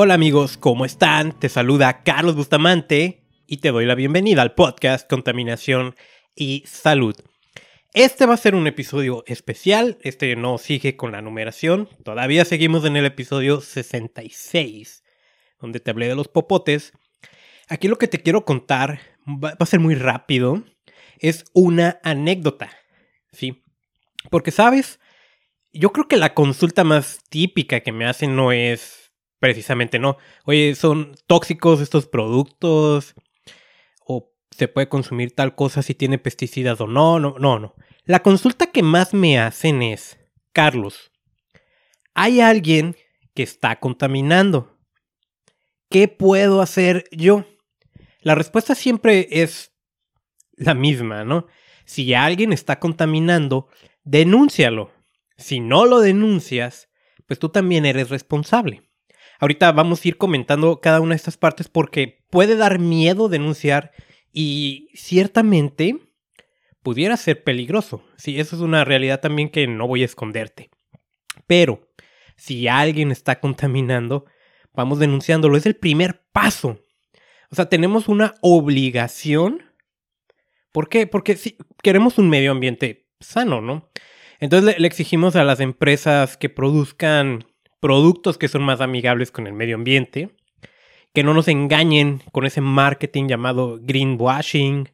Hola amigos, ¿cómo están? Te saluda Carlos Bustamante y te doy la bienvenida al podcast Contaminación y Salud. Este va a ser un episodio especial, este no sigue con la numeración, todavía seguimos en el episodio 66, donde te hablé de los popotes. Aquí lo que te quiero contar va a ser muy rápido, es una anécdota, ¿sí? Porque, ¿sabes? Yo creo que la consulta más típica que me hacen no es precisamente no. Oye, son tóxicos estos productos. O se puede consumir tal cosa si tiene pesticidas o no. No, no, no. La consulta que más me hacen es, Carlos, hay alguien que está contaminando. ¿Qué puedo hacer yo? La respuesta siempre es la misma, ¿no? Si alguien está contaminando, denúncialo. Si no lo denuncias, pues tú también eres responsable. Ahorita vamos a ir comentando cada una de estas partes porque puede dar miedo denunciar y ciertamente pudiera ser peligroso. Sí, eso es una realidad también que no voy a esconderte. Pero si alguien está contaminando, vamos denunciándolo. Es el primer paso. O sea, tenemos una obligación. ¿Por qué? Porque si queremos un medio ambiente sano, ¿no? Entonces le, exigimos a las empresas que produzcan productos que son más amigables con el medio ambiente, que no nos engañen con ese marketing llamado greenwashing.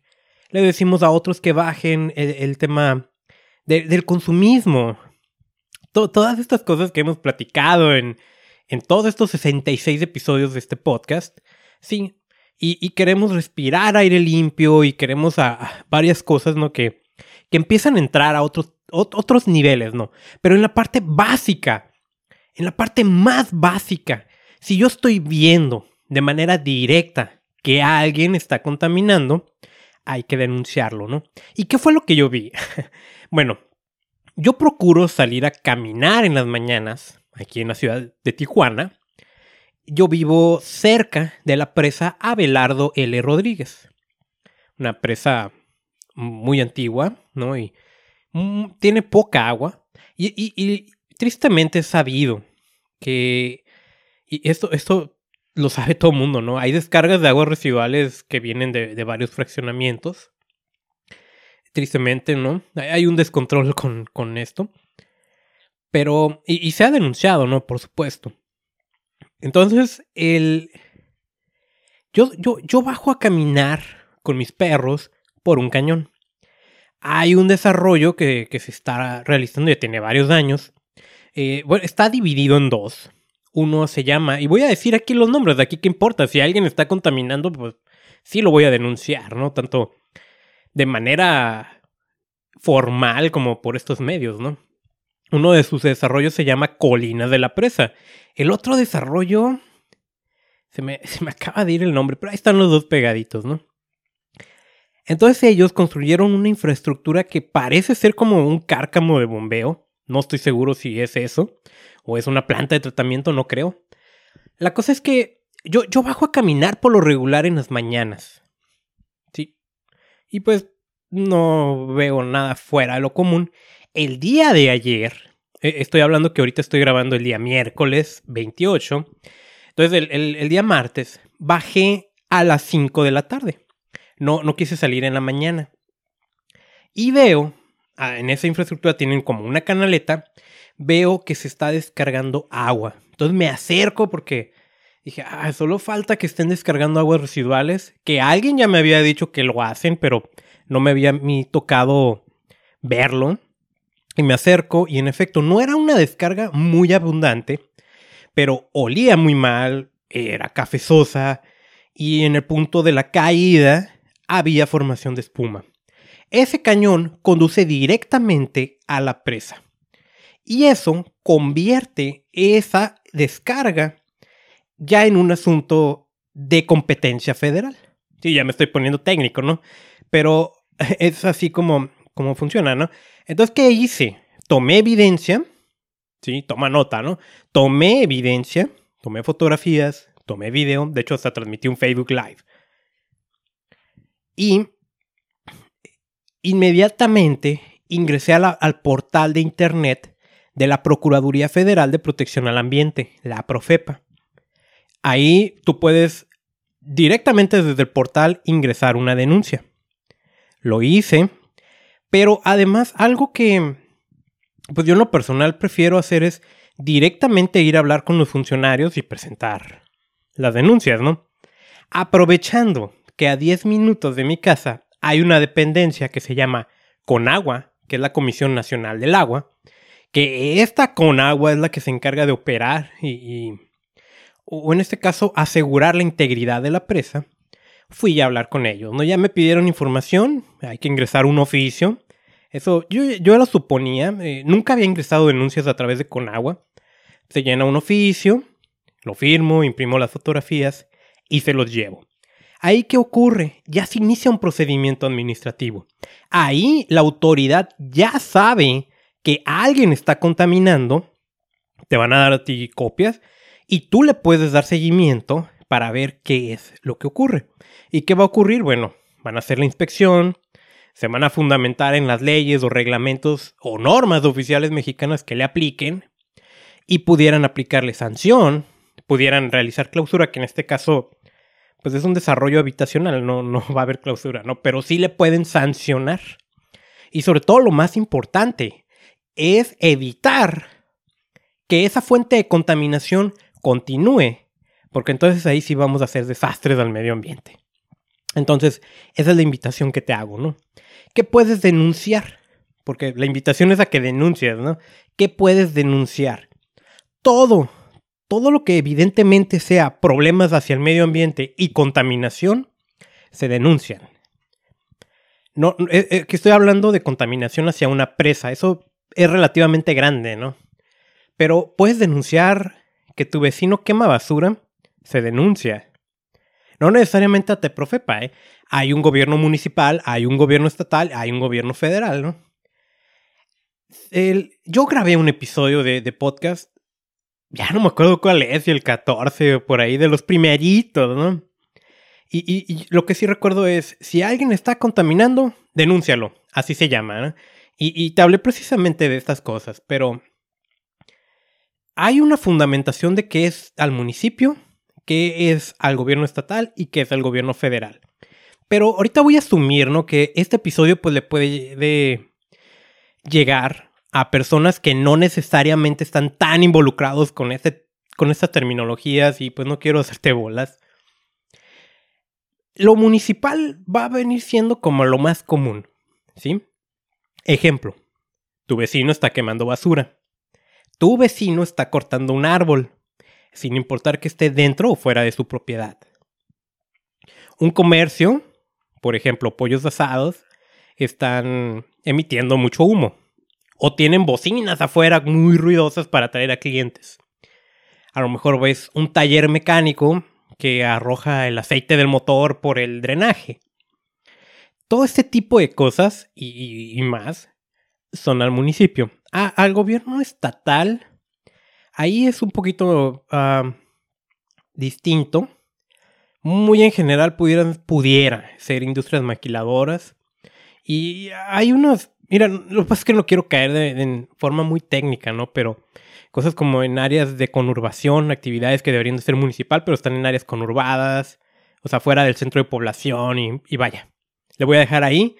Le decimos a otros que bajen el, tema del consumismo. todas estas cosas que hemos platicado en, en todos estos 66 episodios de este podcast, sí, y, queremos respirar aire limpio y queremos a, varias cosas, que empiezan a entrar a otros otros niveles, no. Pero en la parte básica, en la parte más básica, si yo estoy viendo de manera directa que alguien está contaminando, hay que denunciarlo, ¿no? ¿Y qué fue lo que yo vi? bueno, yo procuro salir a caminar en las mañanas, aquí en la ciudad de Tijuana. Yo vivo cerca de la presa Abelardo L. Rodríguez. Una presa muy antigua, ¿no? Y Mm, tiene poca agua y, tristemente es sabido que, y esto, esto lo sabe todo el mundo, ¿no? Hay descargas de aguas residuales que vienen de, varios fraccionamientos. Tristemente, ¿no? Hay un descontrol con, con esto. Pero, y, se ha denunciado, ¿no? Por supuesto. Entonces, el... Yo, yo, yo bajo a caminar con mis perros por un cañón hay un desarrollo que, se está realizando, ya tiene varios años. Eh, bueno, está dividido en dos. Uno se llama, y voy a decir aquí los nombres, de aquí qué importa, si alguien está contaminando, pues sí lo voy a denunciar, ¿no? Tanto de manera formal como por estos medios, ¿no? Uno de sus desarrollos se llama Colinas de la Presa. El otro desarrollo... Se me, se me acaba de ir el nombre, pero ahí están los dos pegaditos, ¿no? Entonces ellos construyeron una infraestructura que parece ser como un cárcamo de bombeo. No estoy seguro si es eso o es una planta de tratamiento, no creo. La cosa es que yo, yo bajo a caminar por lo regular en las mañanas. Sí. Y pues no veo nada fuera de lo común. El día de ayer, e, estoy hablando que ahorita estoy grabando el día miércoles 28. Entonces el, el día martes bajé a las 5 de la tarde no, no quise salir en la mañana. Y veo, en esa infraestructura tienen como una canaleta, veo que se está descargando agua. Entonces me acerco porque dije, ah, solo falta que estén descargando aguas residuales, que alguien ya me había dicho que lo hacen, pero no me había ni tocado verlo. Y me acerco y en efecto no era una descarga muy abundante, pero olía muy mal, era cafezosa y en el punto de la caída había formación de espuma. Ese cañón conduce directamente a la presa. Y eso convierte esa descarga ya en un asunto de competencia federal. Sí, ya me estoy poniendo técnico, ¿no? Pero es así como, como funciona, ¿no? Entonces, ¿qué hice? Tomé evidencia, sí, toma nota, ¿no? Tomé evidencia, tomé fotografías, tomé video, de hecho hasta transmití un Facebook Live. Y inmediatamente ingresé al portal de Internet de la Procuraduría Federal de Protección al Ambiente, la Profepa. Ahí tú puedes directamente desde el portal ingresar una denuncia. Lo hice, pero además algo que pues yo en lo personal prefiero hacer es directamente ir a hablar con los funcionarios y presentar las denuncias, ¿no? Aprovechando que a 10 minutos de mi casa hay una dependencia que se llama Conagua, que es la Comisión Nacional del Agua, que esta Conagua es la que se encarga de operar y, o en este caso asegurar la integridad de la presa, fui a hablar con ellos, ¿no? Ya me pidieron información, hay que ingresar un oficio. Eso yo, yo lo suponía, eh, nunca había ingresado denuncias a través de Conagua. Se llena un oficio, lo firmo, imprimo las fotografías y se los llevo. Ahí qué ocurre? Ya se inicia un procedimiento administrativo. Ahí la autoridad ya sabe que alguien está contaminando, te van a dar a ti copias y tú le puedes dar seguimiento para ver qué es lo que ocurre. ¿Y qué va a ocurrir? Bueno, van a hacer la inspección, se van a fundamentar en las leyes o reglamentos o normas oficiales mexicanas que le apliquen y pudieran aplicarle sanción, pudieran realizar clausura, que en este caso pues es un desarrollo habitacional, no, no va a haber clausura, ¿no? Pero sí le pueden sancionar. Y sobre todo lo más importante es evitar que esa fuente de contaminación continúe, porque entonces ahí sí vamos a hacer desastres al medio ambiente. Entonces, esa es la invitación que te hago, ¿no? ¿Qué puedes denunciar? Porque la invitación es a que denuncies, ¿no? ¿Qué puedes denunciar? Todo, todo lo que evidentemente sea problemas hacia el medio ambiente y contaminación, se denuncian. No, eh, eh, que estoy hablando de contaminación hacia una presa, eso es relativamente grande, ¿no? Pero puedes denunciar que tu vecino quema basura, se denuncia. No necesariamente a Teprofepa, ¿eh? Hay un gobierno municipal, hay un gobierno estatal, hay un gobierno federal, ¿no? yo grabé un episodio de, podcast, ya no me acuerdo cuál es, el 14 o por ahí, de los primeritos, ¿no? Y, y, lo que sí recuerdo es, si alguien está contaminando, denúncialo, así se llama, ¿no? Y, y te hablé precisamente de estas cosas, pero hay una fundamentación de qué es al municipio, qué es al gobierno estatal y qué es al gobierno federal. Pero ahorita voy a asumir, ¿no? Que este episodio pues le puede llegar a personas que no necesariamente están tan involucrados con, este, con estas terminologías y pues no quiero hacerte bolas. Lo municipal va a venir siendo como lo más común, ¿sí? Ejemplo, tu vecino está quemando basura tu vecino está cortando un árbol, sin importar que esté dentro o fuera de su propiedad. Un comercio, por ejemplo, pollos asados, están emitiendo mucho humo. O tienen bocinas afuera muy ruidosas para atraer a clientes. A lo mejor ves un taller mecánico que arroja el aceite del motor por el drenaje. Todo este tipo de cosas y, más son al municipio al gobierno estatal, ahí es un poquito distinto. Muy en general pudieran, pudiera ser industrias maquiladoras. Y hay unos, mira, lo que pasa es que no quiero caer de, en forma muy técnica, ¿no? Pero cosas como en áreas de conurbación, actividades que deberían de ser municipal, pero están en áreas conurbadas, o sea, fuera del centro de población y, vaya. Le voy a dejar ahí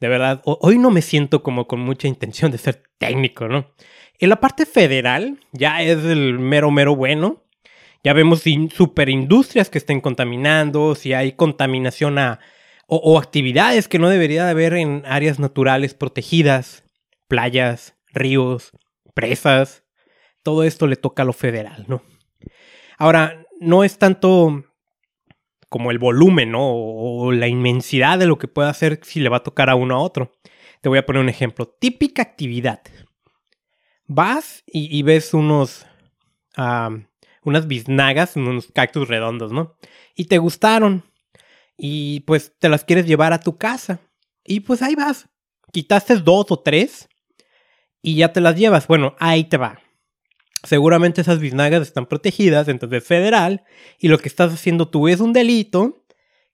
de verdad, hoy no me siento como con mucha intención de ser técnico, ¿no? En la parte federal ya es el mero, mero bueno. Ya vemos superindustrias que estén contaminando, si hay contaminación a, o, actividades que no debería de haber en áreas naturales protegidas, playas, ríos, presas. Todo esto le toca a lo federal, ¿no? Ahora, no es tanto como el volumen, ¿no? O, la inmensidad de lo que puede hacer si le va a tocar a uno a otro. Te voy a poner un ejemplo. Típica actividad. Vas y, ves unos, unas biznagas, unos cactus redondos, ¿no? Y te gustaron. Y pues te las quieres llevar a tu casa. Y pues ahí vas. Quitaste dos o tres y ya te las llevas. Bueno, ahí te va. Seguramente esas biznagas están protegidas, entonces federal, y lo que estás haciendo tú es un delito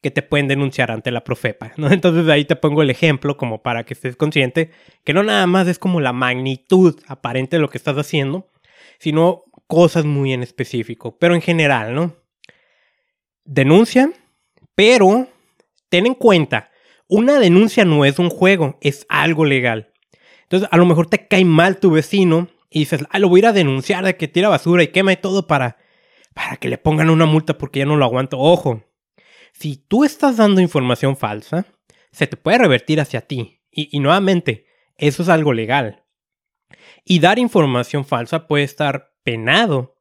que te pueden denunciar ante la Profepa, ¿no? Entonces ahí te pongo el ejemplo como para que estés consciente que no nada más es como la magnitud aparente de lo que estás haciendo, sino cosas muy en específico, pero en general, ¿no? denuncia, pero ten en cuenta, una denuncia no es un juego, es algo legal. Entonces, a lo mejor te cae mal tu vecino y dices, ah, lo voy a ir a denunciar de que tira basura y quema y todo para, para que le pongan una multa porque ya no lo aguanto. Ojo, si tú estás dando información falsa, se te puede revertir hacia ti. Y, y nuevamente, eso es algo legal. Y dar información falsa puede estar penado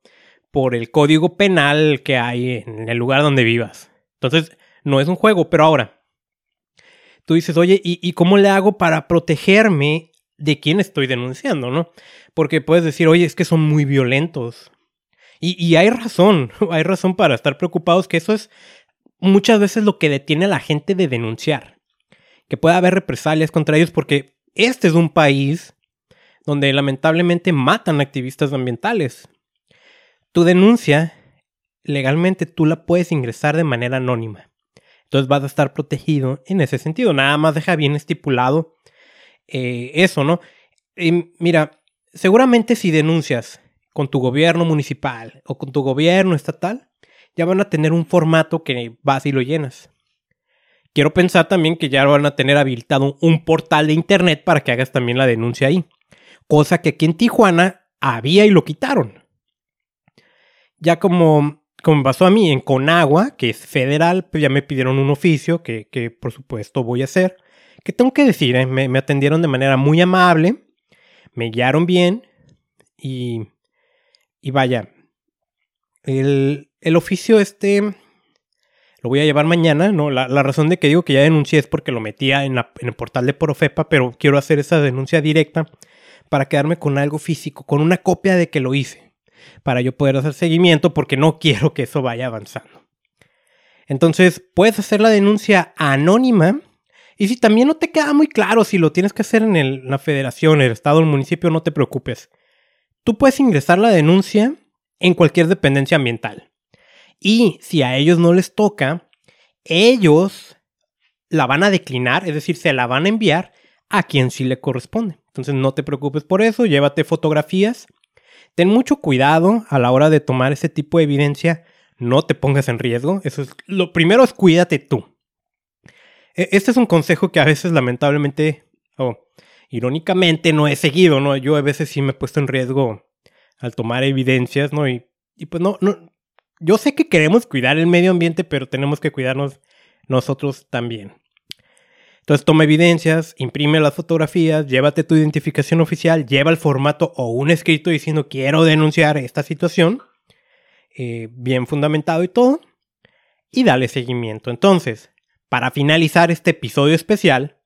por el código penal que hay en el lugar donde vivas. Entonces, no es un juego, pero ahora, tú dices, oye, ¿y, cómo le hago para protegerme de quién estoy denunciando, no? Porque puedes decir, oye, es que son muy violentos. Y, y hay razón, hay razón para estar preocupados que eso es muchas veces lo que detiene a la gente de denunciar. Que pueda haber represalias contra ellos porque este es un país donde lamentablemente matan activistas ambientales. Tu denuncia, legalmente tú la puedes ingresar de manera anónima. Entonces vas a estar protegido en ese sentido. Nada más deja bien estipulado eh, eso, ¿no? mira, seguramente si denuncias con tu gobierno municipal o con tu gobierno estatal, ya van a tener un formato que vas y lo llenas. Quiero pensar también que ya van a tener habilitado un portal de internet para que hagas también la denuncia ahí. Cosa que aquí en Tijuana había y lo quitaron. Ya como, como pasó a mí en Conagua, que es federal, pues ya me pidieron un oficio que, por supuesto voy a hacer. Que tengo que decir, eh, me, atendieron de manera muy amable, me guiaron bien y, y vaya, el, el oficio este lo voy a llevar mañana, ¿no? La, razón de que digo que ya denuncié es porque lo metía en, en, el portal de Profepa, pero quiero hacer esa denuncia directa para quedarme con algo físico, con una copia de que lo hice, para yo poder hacer seguimiento porque no quiero que eso vaya avanzando. Entonces, puedes hacer la denuncia anónima y si también no te queda muy claro si lo tienes que hacer en la federación, el estado, el municipio, no te preocupes. Tú puedes ingresar la denuncia en cualquier dependencia ambiental. Y si a ellos no les toca, ellos la van a declinar, es decir, se la van a enviar a quien sí le corresponde. Entonces no te preocupes por eso, llévate fotografías. Ten mucho cuidado a la hora de tomar ese tipo de evidencia, no te pongas en riesgo. Eso es lo primero es cuídate tú. E, este es un consejo que a veces lamentablemente o irónicamente no he seguido, ¿no? Yo a veces sí me he puesto en riesgo al tomar evidencias, ¿no? Y, y pues no, no, yo sé que queremos cuidar el medio ambiente, pero tenemos que cuidarnos nosotros también. Entonces toma evidencias, imprime las fotografías, llévate tu identificación oficial, lleva el formato o un escrito diciendo quiero denunciar esta situación, eh, bien fundamentado y todo, y dale seguimiento. Entonces, para finalizar este episodio especial,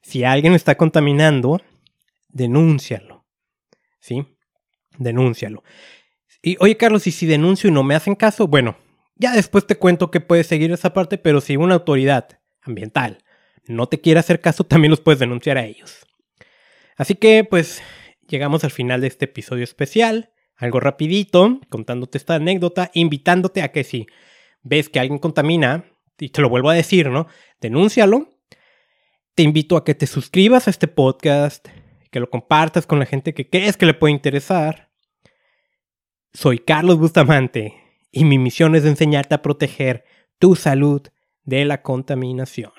si alguien está contaminando, denúncialo. ¿Sí? Denúncialo. Y oye, Carlos, y si denuncio y no me hacen caso, bueno, ya después te cuento que puedes seguir esa parte, pero si una autoridad ambiental no te quiere hacer caso, también los puedes denunciar a ellos. Así que pues llegamos al final de este episodio especial, algo rapidito, contándote esta anécdota, invitándote a que si ves que alguien contamina, y te lo vuelvo a decir, ¿no? Denúncialo. Te invito a que te suscribas a este podcast, que lo compartas con la gente que crees que le puede interesar. Soy Carlos Bustamante y mi misión es enseñarte a proteger tu salud de la contaminación.